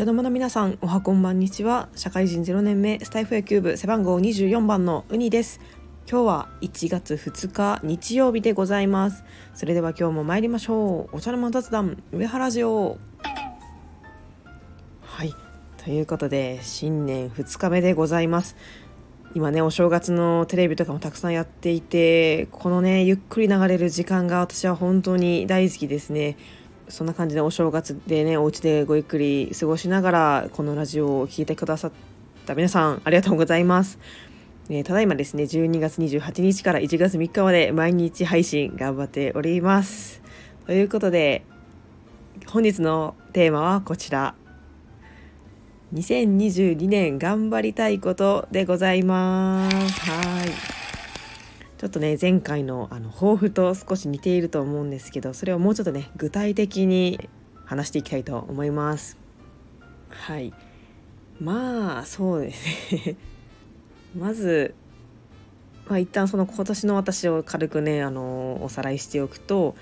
茶の間の皆さんおはこんばんにちは。社会人0年目スタイフ野球部背番号24番のウニです。今日は1月2日日曜日でございます。それでは今日も参りましょう。お茶の間雑談上原ジオはい。ということで新年2日目でございます。今ねお正月のテレビとかもたくさんやっていてこのねゆっくり流れる時間が私は本当に大好きですね。そんな感じでお正月でねお家でごゆっくり過ごしながらこのラジオを聴いてくださった皆さんありがとうございます、えー、ただいまですね12月28日から1月3日まで毎日配信頑張っております。ということで本日のテーマはこちら。2022年頑張りたいことでございます。はい。ちょっとね前回のあの抱負と少し似ていると思うんですけどそれをもうちょっとね具体的に話していきたいと思います。はい。まあそうですね。まずまあ、一旦その今年の私を軽くねあのおさらいしておくと、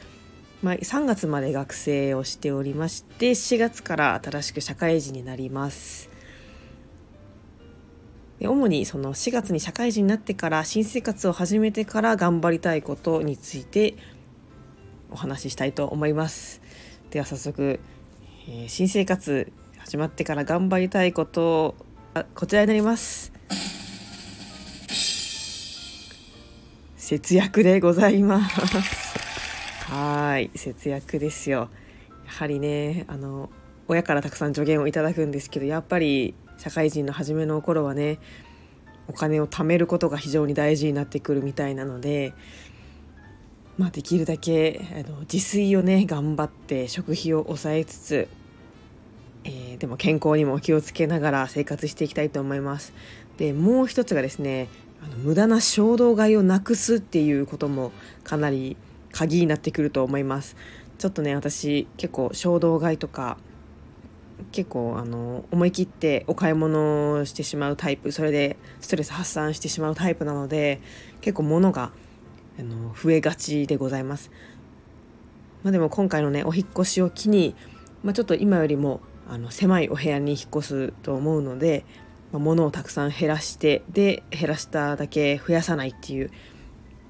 まあ、3月まで学生をしておりまして4月から新しく社会人になります。で主にその4月に社会人になってから新生活を始めてから頑張りたいことについてお話ししたいと思います。では早速、えー、新生活始まってから頑張りたいことあこちらになります。節約でございます。はい節約ですよ。やはりねあの親からたくさん助言をいただくんですけどやっぱり社会人の初めの頃はねお金を貯めることが非常に大事になってくるみたいなので、まあ、できるだけあの自炊をね頑張って食費を抑えつつ、えー、でも健康にも気をつけながら生活していきたいと思います。でもう一つがですねあの無駄な衝動買いをなくすっていうこともかなり鍵になってくると思いますちょっとね私結構衝動買いとか結構あの思い切ってお買い物をしてしまうタイプそれでストレス発散してしまうタイプなので結構物があの増えがちでございます、まあ、でも今回のねお引越しを機に、まあ、ちょっと今よりもあの狭いお部屋に引っ越すと思うので、まあ、物をたくさん減らしてで減らしただけ増やさないっていう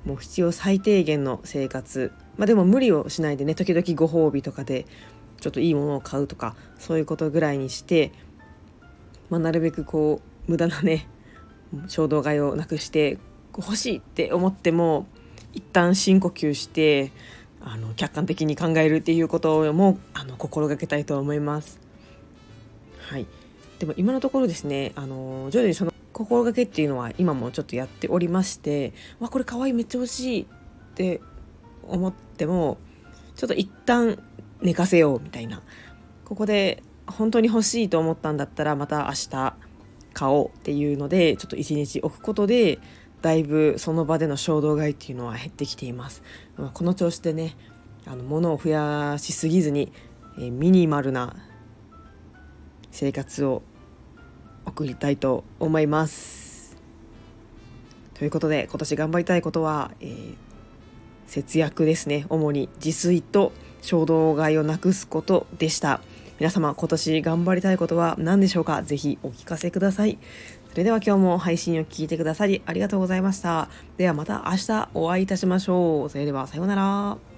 もう必要最低限の生活。まあでも無理をしないでね時々ご褒美とかでちょっといいものを買うとかそういうことぐらいにして、まあ、なるべくこう無駄なね衝動買いをなくして欲しいって思っても一旦深呼吸してあの客観的に考えるっていうこともあの心がけたいと思います。はい、でも今のところですねあの徐々にその心がけっていうのは今もちょっとやっておりましてわこれかわいいめっちゃ欲しいって思ってもちょっと一旦寝かせようみたいなここで本当に欲しいと思ったんだったらまた明日買おうっていうのでちょっと一日置くことでだいぶその場での衝動買いっていうのは減ってきています。この調子でねあの物を増やしすぎずに、ミニマルな生活を送りたいと思います。ということで今年頑張りたいことは、えー、節約ですね。主に自炊と衝動買いをなくすことでした。皆様今年頑張りたいことは何でしょうか？ぜひお聞かせください。それでは今日も配信を聞いてくださりありがとうございました。ではまた明日お会いいたしましょう。それではさようなら。